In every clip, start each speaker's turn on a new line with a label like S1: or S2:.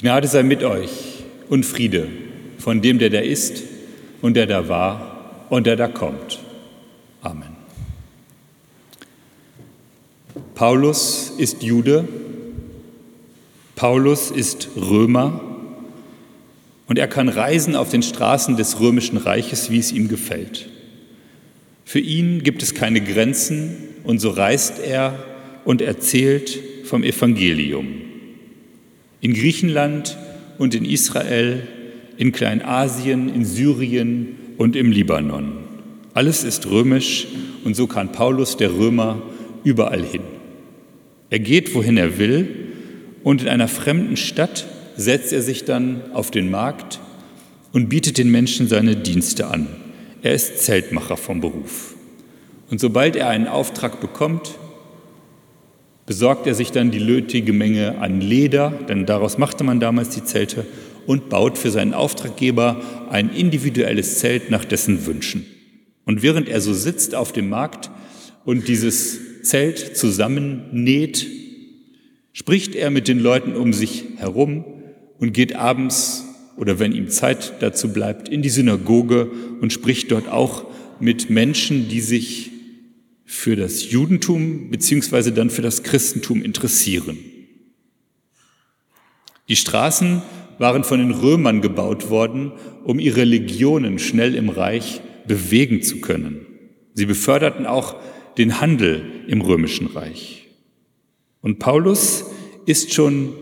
S1: Gnade sei mit euch und Friede von dem, der da ist und der da war und der da kommt. Amen. Paulus ist Jude, Paulus ist Römer und er kann reisen auf den Straßen des römischen Reiches, wie es ihm gefällt. Für ihn gibt es keine Grenzen und so reist er und erzählt vom Evangelium in Griechenland und in Israel, in Kleinasien, in Syrien und im Libanon. Alles ist römisch und so kann Paulus, der Römer, überall hin. Er geht, wohin er will und in einer fremden Stadt setzt er sich dann auf den Markt und bietet den Menschen seine Dienste an. Er ist Zeltmacher vom Beruf. Und sobald er einen Auftrag bekommt, besorgt er sich dann die nötige Menge an Leder, denn daraus machte man damals die Zelte, und baut für seinen Auftraggeber ein individuelles Zelt nach dessen Wünschen. Und während er so sitzt auf dem Markt und dieses Zelt zusammennäht, spricht er mit den Leuten um sich herum und geht abends oder wenn ihm Zeit dazu bleibt, in die Synagoge und spricht dort auch mit Menschen, die sich für das Judentum beziehungsweise dann für das Christentum interessieren. Die Straßen waren von den Römern gebaut worden, um ihre Legionen schnell im Reich bewegen zu können. Sie beförderten auch den Handel im römischen Reich. Und Paulus ist schon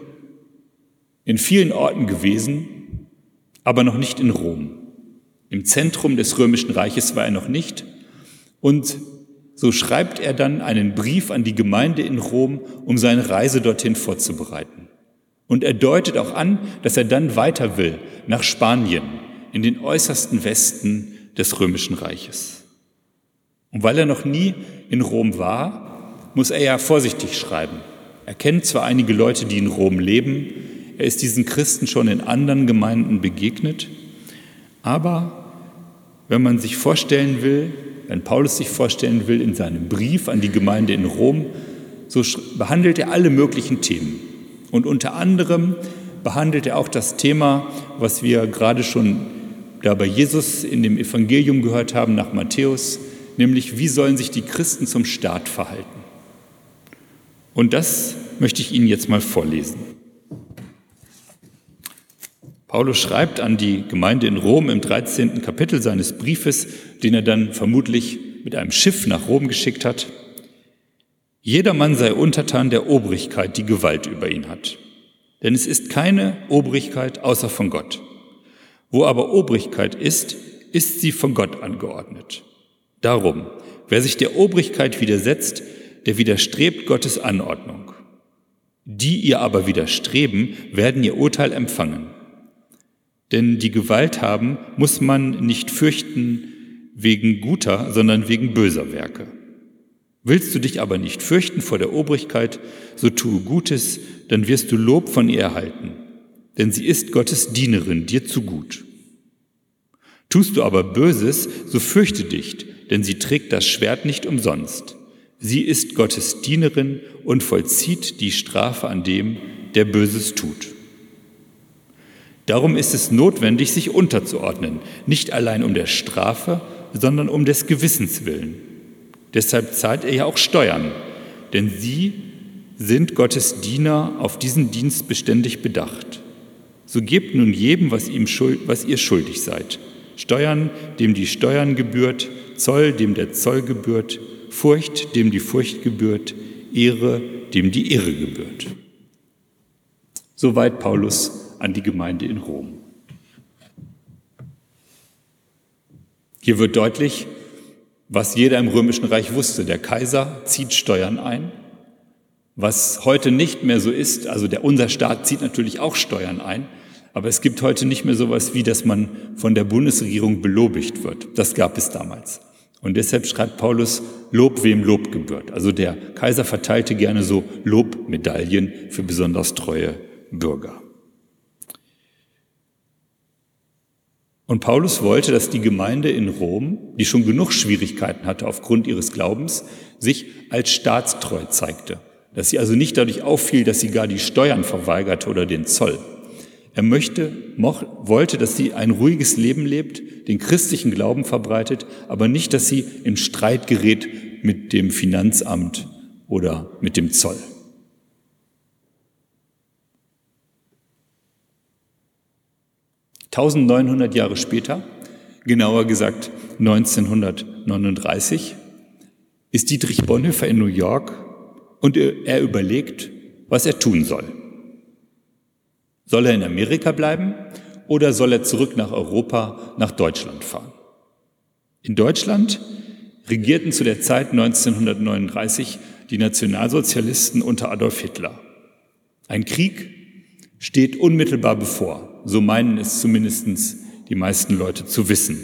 S1: in vielen Orten gewesen, aber noch nicht in Rom. Im Zentrum des römischen Reiches war er noch nicht und so schreibt er dann einen Brief an die Gemeinde in Rom, um seine Reise dorthin vorzubereiten. Und er deutet auch an, dass er dann weiter will nach Spanien, in den äußersten Westen des römischen Reiches. Und weil er noch nie in Rom war, muss er ja vorsichtig schreiben. Er kennt zwar einige Leute, die in Rom leben, er ist diesen Christen schon in anderen Gemeinden begegnet, aber wenn man sich vorstellen will, wenn Paulus sich vorstellen will in seinem Brief an die Gemeinde in Rom, so behandelt er alle möglichen Themen. Und unter anderem behandelt er auch das Thema, was wir gerade schon da bei Jesus in dem Evangelium gehört haben nach Matthäus, nämlich wie sollen sich die Christen zum Staat verhalten. Und das möchte ich Ihnen jetzt mal vorlesen. Paulus schreibt an die Gemeinde in Rom im 13. Kapitel seines Briefes, den er dann vermutlich mit einem Schiff nach Rom geschickt hat. Jedermann sei untertan der Obrigkeit, die Gewalt über ihn hat. Denn es ist keine Obrigkeit außer von Gott. Wo aber Obrigkeit ist, ist sie von Gott angeordnet. Darum, wer sich der Obrigkeit widersetzt, der widerstrebt Gottes Anordnung. Die ihr aber widerstreben, werden ihr Urteil empfangen. Denn die Gewalt haben muss man nicht fürchten wegen guter, sondern wegen böser Werke. Willst du dich aber nicht fürchten vor der Obrigkeit, so tue Gutes, dann wirst du Lob von ihr erhalten, denn sie ist Gottes Dienerin dir zu gut. Tust du aber Böses, so fürchte dich, denn sie trägt das Schwert nicht umsonst. Sie ist Gottes Dienerin und vollzieht die Strafe an dem, der Böses tut. Darum ist es notwendig, sich unterzuordnen, nicht allein um der Strafe, sondern um des Gewissens willen. Deshalb zahlt er ja auch Steuern, denn sie sind Gottes Diener auf diesen Dienst beständig bedacht. So gebt nun jedem, was, ihm schuld, was ihr schuldig seid. Steuern, dem die Steuern gebührt, Zoll, dem der Zoll gebührt, Furcht, dem die Furcht gebührt, Ehre, dem die Ehre gebührt. Soweit Paulus an die Gemeinde in Rom. Hier wird deutlich, was jeder im römischen Reich wusste. Der Kaiser zieht Steuern ein. Was heute nicht mehr so ist, also der, unser Staat zieht natürlich auch Steuern ein, aber es gibt heute nicht mehr so etwas wie, dass man von der Bundesregierung belobigt wird. Das gab es damals. Und deshalb schreibt Paulus, Lob wem Lob gebührt. Also der Kaiser verteilte gerne so Lobmedaillen für besonders treue Bürger. Und Paulus wollte, dass die Gemeinde in Rom, die schon genug Schwierigkeiten hatte aufgrund ihres Glaubens, sich als staatstreu zeigte. Dass sie also nicht dadurch auffiel, dass sie gar die Steuern verweigerte oder den Zoll. Er möchte, wollte, dass sie ein ruhiges Leben lebt, den christlichen Glauben verbreitet, aber nicht, dass sie in Streit gerät mit dem Finanzamt oder mit dem Zoll. Tausendneunhundert Jahre später, genauer gesagt 1939, ist Dietrich Bonhoeffer in New York und er überlegt, was er tun soll. Soll er in Amerika bleiben oder soll er zurück nach Europa, nach Deutschland fahren? In Deutschland regierten zu der Zeit 1939 die Nationalsozialisten unter Adolf Hitler. Ein Krieg steht unmittelbar bevor, so meinen es zumindest die meisten Leute zu wissen.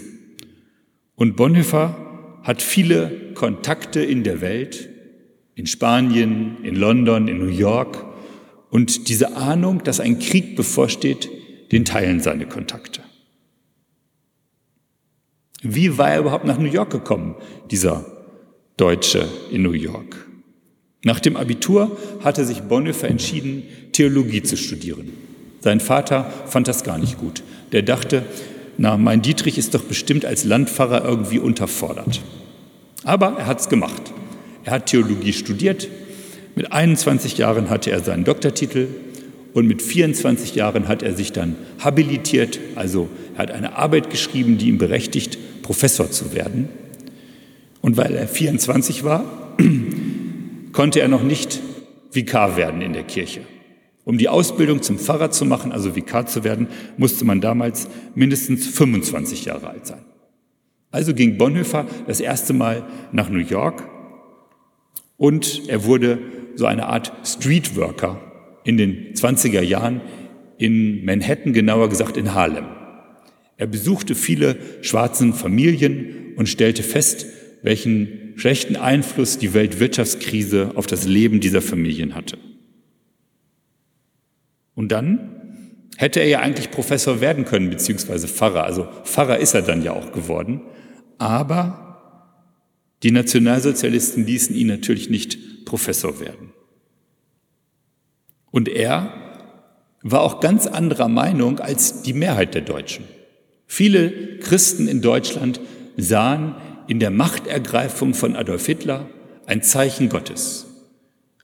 S1: Und Bonhoeffer hat viele Kontakte in der Welt, in Spanien, in London, in New York. Und diese Ahnung, dass ein Krieg bevorsteht, den teilen seine Kontakte. Wie war er überhaupt nach New York gekommen, dieser Deutsche in New York? Nach dem Abitur hatte sich Bonhoeffer entschieden, Theologie zu studieren. Sein Vater fand das gar nicht gut. Der dachte, na, mein Dietrich ist doch bestimmt als Landpfarrer irgendwie unterfordert. Aber er hat es gemacht. Er hat Theologie studiert. Mit 21 Jahren hatte er seinen Doktortitel und mit 24 Jahren hat er sich dann habilitiert, also er hat eine Arbeit geschrieben, die ihn berechtigt, Professor zu werden. Und weil er 24 war, konnte er noch nicht Vikar werden in der Kirche. Um die Ausbildung zum Pfarrer zu machen, also Vikar zu werden, musste man damals mindestens 25 Jahre alt sein. Also ging Bonhoeffer das erste Mal nach New York und er wurde so eine Art Streetworker in den 20er Jahren in Manhattan, genauer gesagt in Harlem. Er besuchte viele schwarzen Familien und stellte fest, welchen schlechten Einfluss die Weltwirtschaftskrise auf das Leben dieser Familien hatte. Und dann hätte er ja eigentlich Professor werden können, beziehungsweise Pfarrer. Also Pfarrer ist er dann ja auch geworden. Aber die Nationalsozialisten ließen ihn natürlich nicht Professor werden. Und er war auch ganz anderer Meinung als die Mehrheit der Deutschen. Viele Christen in Deutschland sahen in der Machtergreifung von Adolf Hitler ein Zeichen Gottes.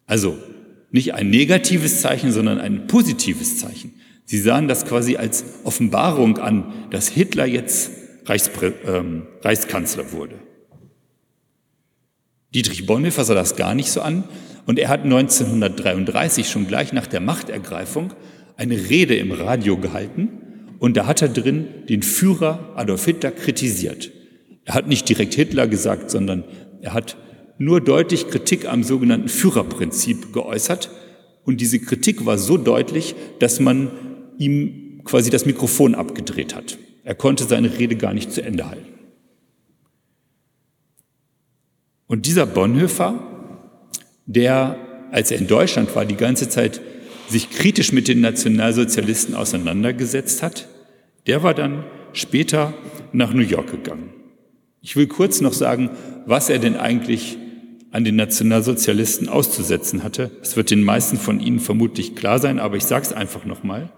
S1: Also nicht ein negatives Zeichen, sondern ein positives Zeichen. Sie sahen das quasi als Offenbarung an, dass Hitler jetzt Reichsprä ähm, Reichskanzler wurde. Dietrich Bonhoeffer sah das gar nicht so an und er hat 1933 schon gleich nach der Machtergreifung eine Rede im Radio gehalten und da hat er drin den Führer Adolf Hitler kritisiert. Er hat nicht direkt Hitler gesagt, sondern er hat nur deutlich Kritik am sogenannten Führerprinzip geäußert. Und diese Kritik war so deutlich, dass man ihm quasi das Mikrofon abgedreht hat. Er konnte seine Rede gar nicht zu Ende halten. Und dieser Bonhoeffer, der, als er in Deutschland war, die ganze Zeit sich kritisch mit den Nationalsozialisten auseinandergesetzt hat, der war dann später nach New York gegangen. Ich will kurz noch sagen, was er denn eigentlich an den Nationalsozialisten auszusetzen hatte. Es wird den meisten von Ihnen vermutlich klar sein, aber ich sage es einfach nochmal.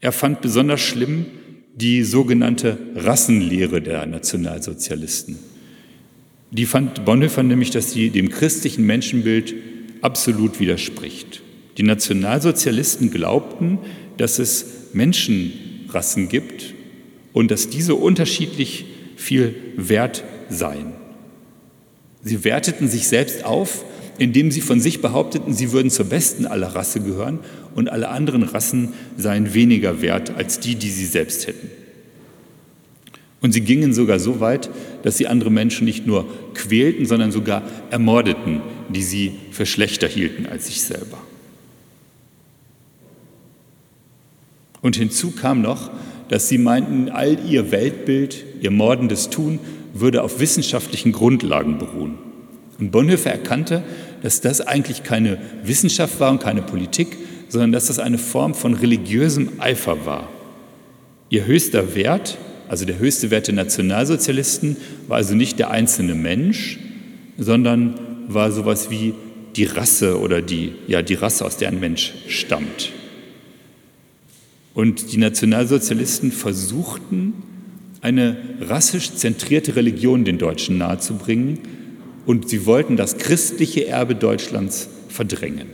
S1: Er fand besonders schlimm die sogenannte Rassenlehre der Nationalsozialisten. Die fand Bonhoeffer nämlich, dass sie dem christlichen Menschenbild absolut widerspricht. Die Nationalsozialisten glaubten, dass es Menschenrassen gibt und dass diese unterschiedlich viel wert seien. Sie werteten sich selbst auf, indem sie von sich behaupteten, sie würden zur besten aller Rasse gehören und alle anderen Rassen seien weniger wert als die, die sie selbst hätten. Und sie gingen sogar so weit, dass sie andere Menschen nicht nur quälten, sondern sogar ermordeten, die sie für schlechter hielten als sich selber. Und hinzu kam noch, dass sie meinten, all ihr Weltbild, ihr mordendes Tun würde auf wissenschaftlichen Grundlagen beruhen. Und Bonhoeffer erkannte, dass das eigentlich keine Wissenschaft war und keine Politik, sondern dass das eine Form von religiösem Eifer war. Ihr höchster Wert, also der höchste Wert der Nationalsozialisten, war also nicht der einzelne Mensch, sondern war sowas wie die Rasse oder die, ja, die Rasse, aus der ein Mensch stammt. Und die Nationalsozialisten versuchten, eine rassisch zentrierte Religion den Deutschen nahezubringen und sie wollten das christliche Erbe Deutschlands verdrängen.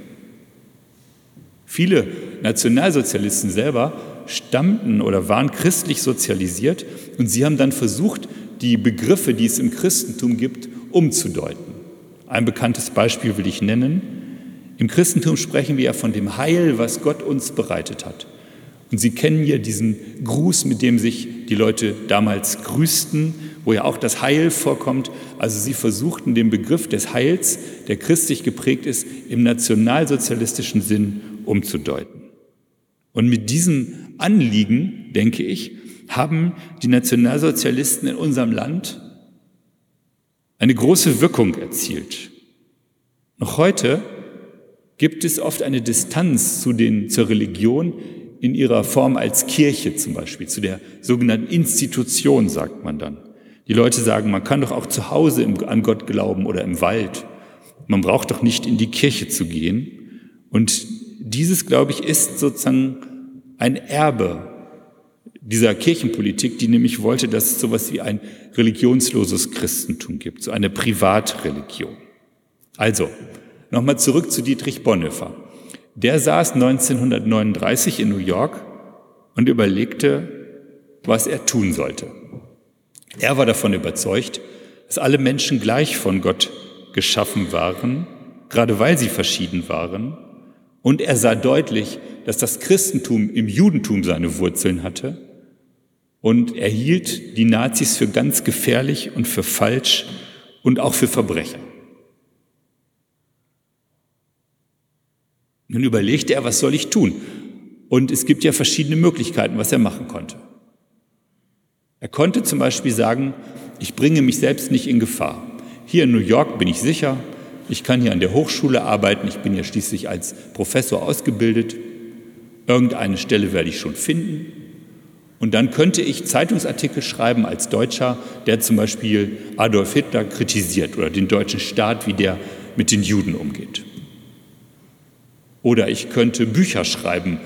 S1: Viele Nationalsozialisten selber stammten oder waren christlich sozialisiert und sie haben dann versucht, die Begriffe, die es im Christentum gibt, umzudeuten. Ein bekanntes Beispiel will ich nennen. Im Christentum sprechen wir ja von dem Heil, was Gott uns bereitet hat. Und Sie kennen ja diesen Gruß, mit dem sich die Leute damals grüßten, wo ja auch das Heil vorkommt. Also sie versuchten den Begriff des Heils, der christlich geprägt ist, im nationalsozialistischen Sinn umzudeuten. Und mit diesem Anliegen, denke ich, haben die Nationalsozialisten in unserem Land eine große Wirkung erzielt. Noch heute gibt es oft eine Distanz zu den, zur Religion in ihrer Form als Kirche zum Beispiel, zu der sogenannten Institution, sagt man dann. Die Leute sagen, man kann doch auch zu Hause an Gott glauben oder im Wald. Man braucht doch nicht in die Kirche zu gehen. Und dieses, glaube ich, ist sozusagen ein Erbe dieser Kirchenpolitik, die nämlich wollte, dass es sowas wie ein religionsloses Christentum gibt, so eine Privatreligion. Also, nochmal zurück zu Dietrich Bonhoeffer. Der saß 1939 in New York und überlegte, was er tun sollte. Er war davon überzeugt, dass alle Menschen gleich von Gott geschaffen waren, gerade weil sie verschieden waren. Und er sah deutlich, dass das Christentum im Judentum seine Wurzeln hatte. Und er hielt die Nazis für ganz gefährlich und für falsch und auch für Verbrecher. Nun überlegte er, was soll ich tun? Und es gibt ja verschiedene Möglichkeiten, was er machen konnte. Er konnte zum Beispiel sagen, ich bringe mich selbst nicht in Gefahr. Hier in New York bin ich sicher, ich kann hier an der Hochschule arbeiten, ich bin ja schließlich als Professor ausgebildet, irgendeine Stelle werde ich schon finden. Und dann könnte ich Zeitungsartikel schreiben als Deutscher, der zum Beispiel Adolf Hitler kritisiert oder den deutschen Staat, wie der mit den Juden umgeht. Oder ich könnte Bücher schreiben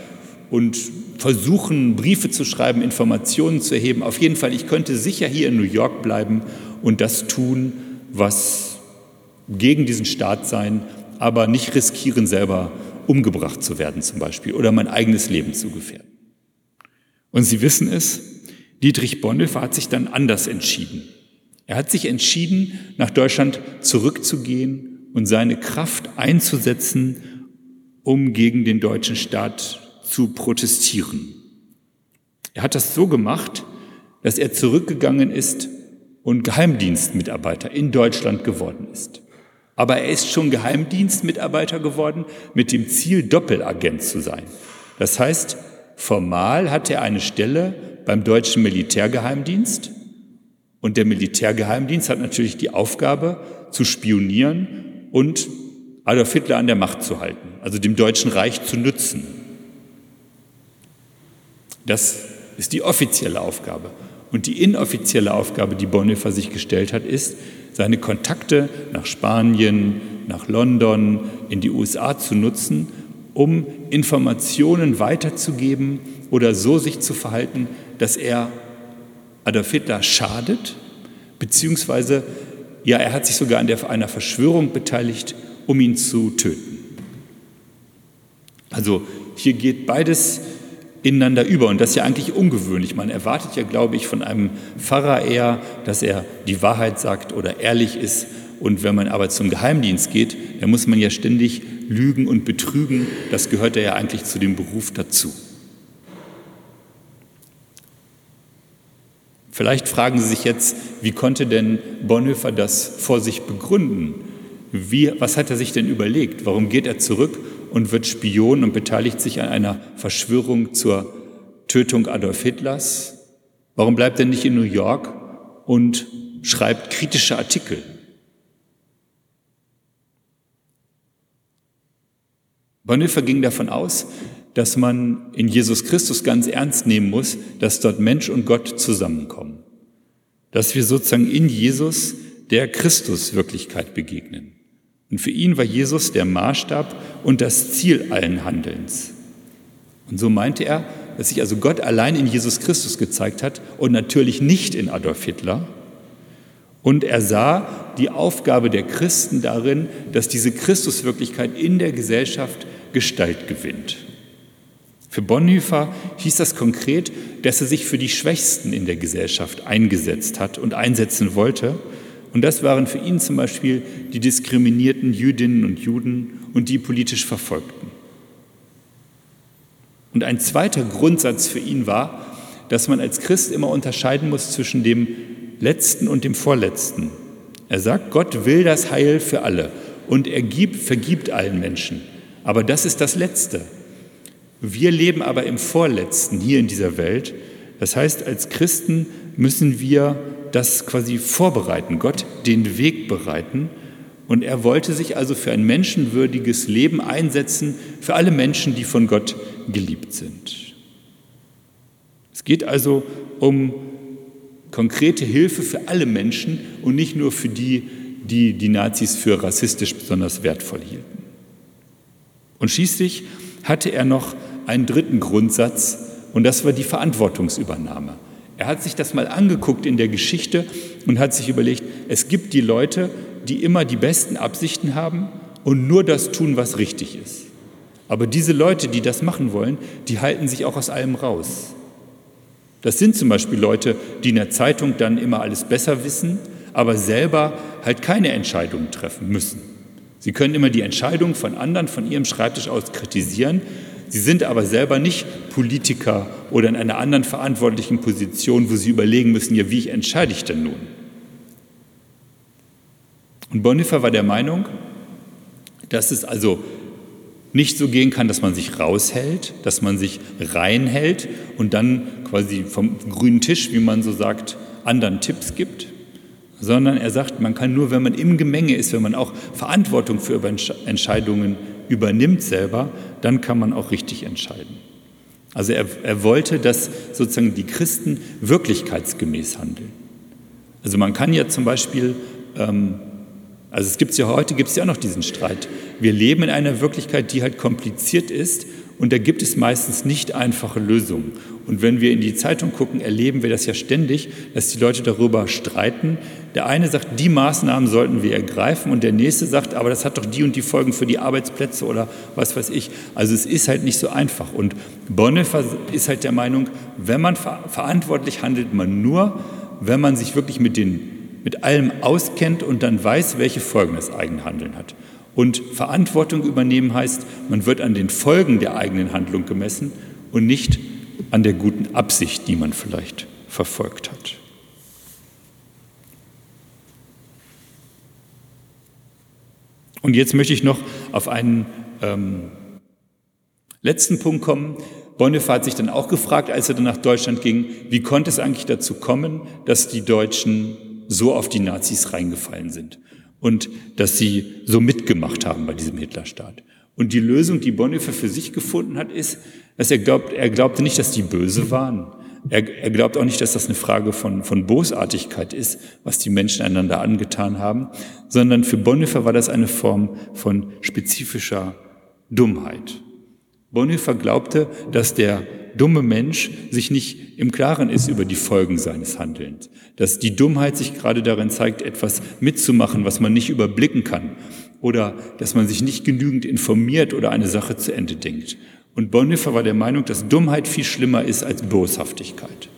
S1: und versuchen, Briefe zu schreiben, Informationen zu erheben. Auf jeden Fall, ich könnte sicher hier in New York bleiben und das tun, was gegen diesen Staat sein, aber nicht riskieren, selber umgebracht zu werden zum Beispiel oder mein eigenes Leben zu gefährden. Und Sie wissen es, Dietrich Bonhoeffer hat sich dann anders entschieden. Er hat sich entschieden, nach Deutschland zurückzugehen und seine Kraft einzusetzen, um gegen den deutschen Staat zu protestieren. Er hat das so gemacht, dass er zurückgegangen ist und Geheimdienstmitarbeiter in Deutschland geworden ist. Aber er ist schon Geheimdienstmitarbeiter geworden mit dem Ziel, Doppelagent zu sein. Das heißt, formal hat er eine Stelle beim deutschen Militärgeheimdienst und der Militärgeheimdienst hat natürlich die Aufgabe zu spionieren und Adolf Hitler an der Macht zu halten, also dem Deutschen Reich zu nützen. Das ist die offizielle Aufgabe. Und die inoffizielle Aufgabe, die Bonhoeffer sich gestellt hat, ist, seine Kontakte nach Spanien, nach London, in die USA zu nutzen, um Informationen weiterzugeben oder so sich zu verhalten, dass er Adolf Hitler schadet, beziehungsweise, ja, er hat sich sogar an der, einer Verschwörung beteiligt, um ihn zu töten. Also hier geht beides ineinander über und das ist ja eigentlich ungewöhnlich. Man erwartet ja, glaube ich, von einem Pfarrer eher, dass er die Wahrheit sagt oder ehrlich ist. Und wenn man aber zum Geheimdienst geht, dann muss man ja ständig lügen und betrügen. Das gehört ja eigentlich zu dem Beruf dazu. Vielleicht fragen Sie sich jetzt, wie konnte denn Bonhoeffer das vor sich begründen? Wie, was hat er sich denn überlegt? Warum geht er zurück und wird Spion und beteiligt sich an einer Verschwörung zur Tötung Adolf Hitlers? Warum bleibt er nicht in New York und schreibt kritische Artikel? Bonhoeffer ging davon aus, dass man in Jesus Christus ganz ernst nehmen muss, dass dort Mensch und Gott zusammenkommen. Dass wir sozusagen in Jesus der Christuswirklichkeit begegnen. Und für ihn war Jesus der Maßstab und das Ziel allen Handelns. Und so meinte er, dass sich also Gott allein in Jesus Christus gezeigt hat und natürlich nicht in Adolf Hitler. Und er sah die Aufgabe der Christen darin, dass diese Christuswirklichkeit in der Gesellschaft Gestalt gewinnt. Für Bonhoeffer hieß das konkret, dass er sich für die Schwächsten in der Gesellschaft eingesetzt hat und einsetzen wollte. Und das waren für ihn zum Beispiel die diskriminierten Jüdinnen und Juden und die politisch Verfolgten. Und ein zweiter Grundsatz für ihn war, dass man als Christ immer unterscheiden muss zwischen dem Letzten und dem Vorletzten. Er sagt, Gott will das Heil für alle und er gibt, vergibt allen Menschen. Aber das ist das Letzte. Wir leben aber im Vorletzten hier in dieser Welt. Das heißt, als Christen müssen wir das quasi vorbereiten, Gott den Weg bereiten. Und er wollte sich also für ein menschenwürdiges Leben einsetzen, für alle Menschen, die von Gott geliebt sind. Es geht also um konkrete Hilfe für alle Menschen und nicht nur für die, die die Nazis für rassistisch besonders wertvoll hielten. Und schließlich hatte er noch einen dritten Grundsatz und das war die Verantwortungsübernahme. Er hat sich das mal angeguckt in der Geschichte und hat sich überlegt, es gibt die Leute, die immer die besten Absichten haben und nur das tun, was richtig ist. Aber diese Leute, die das machen wollen, die halten sich auch aus allem raus. Das sind zum Beispiel Leute, die in der Zeitung dann immer alles besser wissen, aber selber halt keine Entscheidungen treffen müssen. Sie können immer die Entscheidungen von anderen von ihrem Schreibtisch aus kritisieren, sie sind aber selber nicht Politiker oder in einer anderen verantwortlichen Position, wo sie überlegen müssen, ja, wie entscheide ich denn nun? Und Bonhoeffer war der Meinung, dass es also nicht so gehen kann, dass man sich raushält, dass man sich reinhält und dann quasi vom grünen Tisch, wie man so sagt, anderen Tipps gibt, sondern er sagt, man kann nur, wenn man im Gemenge ist, wenn man auch Verantwortung für Entscheidungen übernimmt selber, dann kann man auch richtig entscheiden. Also er, er wollte, dass sozusagen die Christen wirklichkeitsgemäß handeln. Also man kann ja zum Beispiel ähm, also es gibt ja heute, gibt es ja auch noch diesen Streit. Wir leben in einer Wirklichkeit, die halt kompliziert ist und da gibt es meistens nicht einfache Lösungen. Und wenn wir in die Zeitung gucken, erleben wir das ja ständig, dass die Leute darüber streiten. Der eine sagt, die Maßnahmen sollten wir ergreifen und der nächste sagt, aber das hat doch die und die Folgen für die Arbeitsplätze oder was weiß ich. Also es ist halt nicht so einfach. Und Bonhoeffer ist halt der Meinung, wenn man verantwortlich handelt, man nur, wenn man sich wirklich mit den mit allem auskennt und dann weiß, welche Folgen das eigene Handeln hat. Und Verantwortung übernehmen heißt, man wird an den Folgen der eigenen Handlung gemessen und nicht an der guten Absicht, die man vielleicht verfolgt hat. Und jetzt möchte ich noch auf einen ähm, letzten Punkt kommen. Bonhoeffer hat sich dann auch gefragt, als er dann nach Deutschland ging, wie konnte es eigentlich dazu kommen, dass die Deutschen so auf die Nazis reingefallen sind und dass sie so mitgemacht haben bei diesem Hitlerstaat. Und die Lösung, die Bonhoeffer für sich gefunden hat, ist, dass er glaubt, er glaubte nicht, dass die böse waren. Er, er glaubt auch nicht, dass das eine Frage von, von Bosartigkeit ist, was die Menschen einander angetan haben, sondern für Bonhoeffer war das eine Form von spezifischer Dummheit. Bonhoeffer glaubte, dass der dumme Mensch sich nicht im Klaren ist über die Folgen seines Handelns. Dass die Dummheit sich gerade darin zeigt, etwas mitzumachen, was man nicht überblicken kann. Oder dass man sich nicht genügend informiert oder eine Sache zu Ende denkt. Und Bonhoeffer war der Meinung, dass Dummheit viel schlimmer ist als Boshaftigkeit.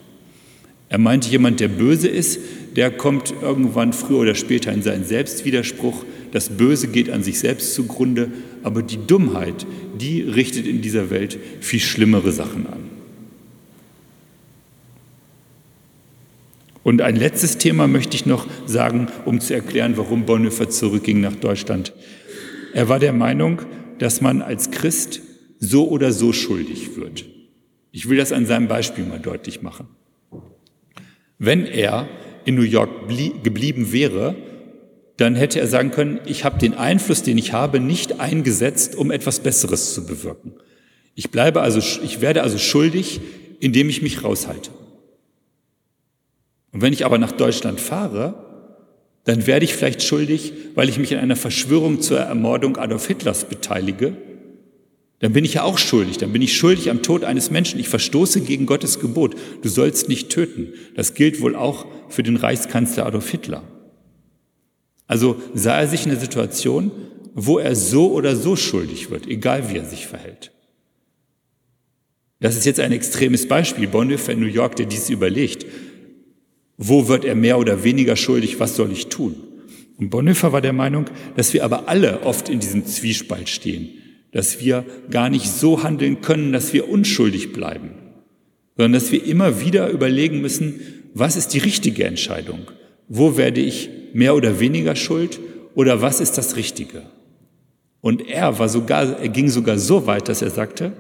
S1: Er meinte, jemand, der böse ist, der kommt irgendwann früher oder später in seinen Selbstwiderspruch. Das Böse geht an sich selbst zugrunde, aber die Dummheit, die richtet in dieser Welt viel schlimmere Sachen an. Und ein letztes Thema möchte ich noch sagen, um zu erklären, warum Bonhoeffer zurückging nach Deutschland. Er war der Meinung, dass man als Christ so oder so schuldig wird. Ich will das an seinem Beispiel mal deutlich machen. Wenn er in New York geblieben wäre, dann hätte er sagen können, ich habe den Einfluss, den ich habe, nicht eingesetzt, um etwas Besseres zu bewirken. Ich bleibe also, ich werde also schuldig, indem ich mich raushalte. Und wenn ich aber nach Deutschland fahre, dann werde ich vielleicht schuldig, weil ich mich in einer Verschwörung zur Ermordung Adolf Hitlers beteilige. Dann bin ich ja auch schuldig. Dann bin ich schuldig am Tod eines Menschen. Ich verstoße gegen Gottes Gebot. Du sollst nicht töten. Das gilt wohl auch für den Reichskanzler Adolf Hitler. Also sah er sich in einer Situation, wo er so oder so schuldig wird, egal wie er sich verhält. Das ist jetzt ein extremes Beispiel. Bonhoeffer in New York, der dies überlegt. Wo wird er mehr oder weniger schuldig? Was soll ich tun? Und Bonhoeffer war der Meinung, dass wir aber alle oft in diesem Zwiespalt stehen, dass wir gar nicht so handeln können, dass wir unschuldig bleiben, sondern dass wir immer wieder überlegen müssen, was ist die richtige Entscheidung? Wo werde ich mehr oder weniger schuld oder was ist das Richtige? Und er war sogar, er ging sogar so weit, dass er sagte,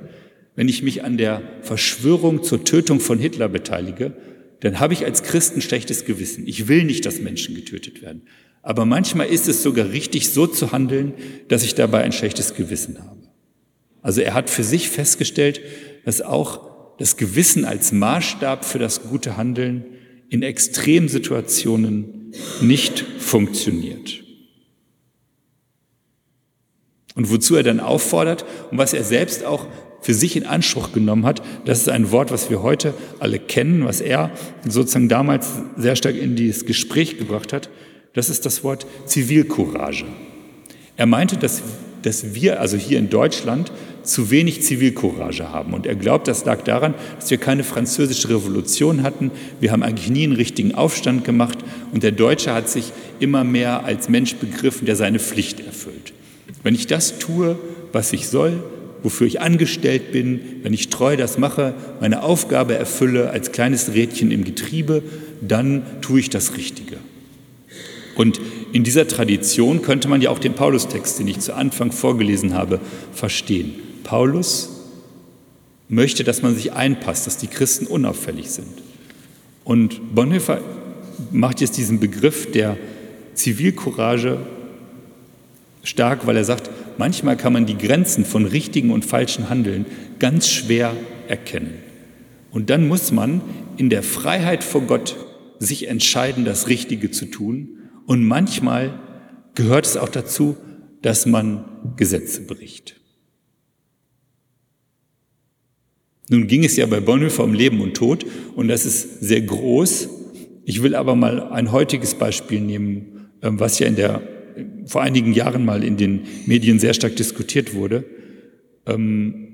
S1: wenn ich mich an der Verschwörung zur Tötung von Hitler beteilige, dann habe ich als Christen schlechtes Gewissen. Ich will nicht, dass Menschen getötet werden. Aber manchmal ist es sogar richtig, so zu handeln, dass ich dabei ein schlechtes Gewissen habe. Also er hat für sich festgestellt, dass auch das Gewissen als Maßstab für das gute Handeln in Extremsituationen nicht funktioniert. Und wozu er dann auffordert und was er selbst auch für sich in Anspruch genommen hat, das ist ein Wort, was wir heute alle kennen, was er sozusagen damals sehr stark in dieses Gespräch gebracht hat, das ist das Wort Zivilcourage. Er meinte, dass, dass wir, also hier in Deutschland, zu wenig Zivilcourage haben. Und er glaubt, das lag daran, dass wir keine französische Revolution hatten. Wir haben eigentlich nie einen richtigen Aufstand gemacht. Und der Deutsche hat sich immer mehr als Mensch begriffen, der seine Pflicht erfüllt. Wenn ich das tue, was ich soll, wofür ich angestellt bin, wenn ich treu das mache, meine Aufgabe erfülle als kleines Rädchen im Getriebe, dann tue ich das Richtige. Und in dieser Tradition könnte man ja auch den Paulus-Text, den ich zu Anfang vorgelesen habe, verstehen. Paulus möchte, dass man sich einpasst, dass die Christen unauffällig sind. Und Bonhoeffer macht jetzt diesen Begriff der Zivilcourage stark, weil er sagt, manchmal kann man die Grenzen von richtigen und falschen Handeln ganz schwer erkennen. Und dann muss man in der Freiheit vor Gott sich entscheiden, das Richtige zu tun. Und manchmal gehört es auch dazu, dass man Gesetze bricht. Nun ging es ja bei Bonhoeffer um Leben und Tod und das ist sehr groß. Ich will aber mal ein heutiges Beispiel nehmen, ähm, was ja in der vor einigen Jahren mal in den Medien sehr stark diskutiert wurde. Ähm,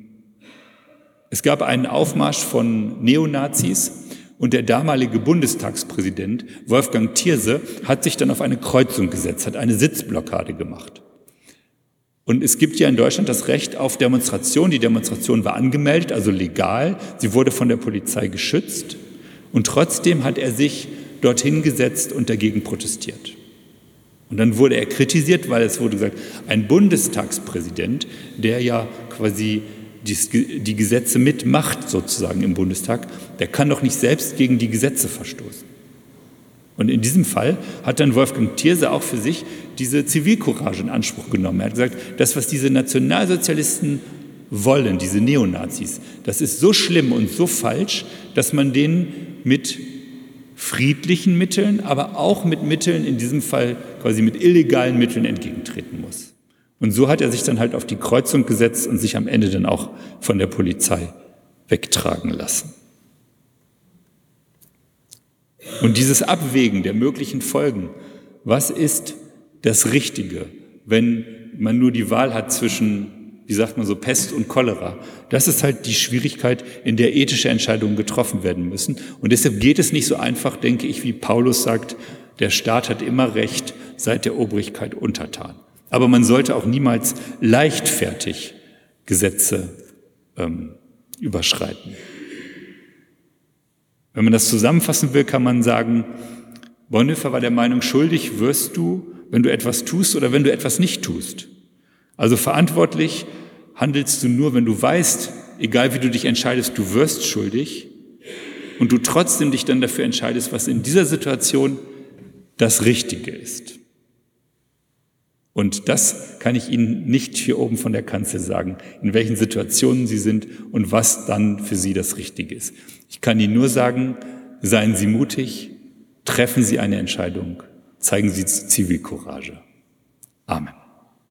S1: es gab einen Aufmarsch von Neonazis und der damalige Bundestagspräsident Wolfgang Thierse hat sich dann auf eine Kreuzung gesetzt, hat eine Sitzblockade gemacht. Und es gibt ja in Deutschland das Recht auf Demonstration. Die Demonstration war angemeldet, also legal. Sie wurde von der Polizei geschützt. Und trotzdem hat er sich dorthin gesetzt und dagegen protestiert. Und dann wurde er kritisiert, weil es wurde gesagt, ein Bundestagspräsident, der ja quasi die, Gesetze mitmacht sozusagen im Bundestag, der kann doch nicht selbst gegen die Gesetze verstoßen. Und in diesem Fall hat dann Wolfgang Thierse auch für sich diese Zivilcourage in Anspruch genommen. Er hat gesagt, das, was diese Nationalsozialisten wollen, diese Neonazis, das ist so schlimm und so falsch, dass man denen mit friedlichen Mitteln, aber auch mit Mitteln, in diesem Fall quasi mit illegalen Mitteln entgegentreten muss. Und so hat er sich dann halt auf die Kreuzung gesetzt und sich am Ende dann auch von der Polizei wegtragen lassen. Und dieses Abwägen der möglichen Folgen, was ist das Richtige, wenn man nur die Wahl hat zwischen wie sagt man so, Pest und Cholera. Das ist halt die Schwierigkeit, in der ethische Entscheidungen getroffen werden müssen. Und deshalb geht es nicht so einfach, denke ich, wie Paulus sagt, der Staat hat immer Recht, seit der Obrigkeit untertan. Aber man sollte auch niemals leichtfertig Gesetze ähm, überschreiten. Wenn man das zusammenfassen will, kann man sagen, Bonhoeffer war der Meinung, schuldig wirst du, wenn du etwas tust oder wenn du etwas nicht tust. Also verantwortlich handelst du nur, wenn du weißt, egal wie du dich entscheidest, du wirst schuldig und du trotzdem dich dann dafür entscheidest, was in dieser Situation das Richtige ist. Und das kann ich Ihnen nicht hier oben von der Kanzel sagen, in welchen Situationen Sie sind und was dann für Sie das Richtige ist. Ich kann Ihnen nur sagen, seien Sie mutig, treffen Sie eine Entscheidung, zeigen Sie Zivilcourage. Amen.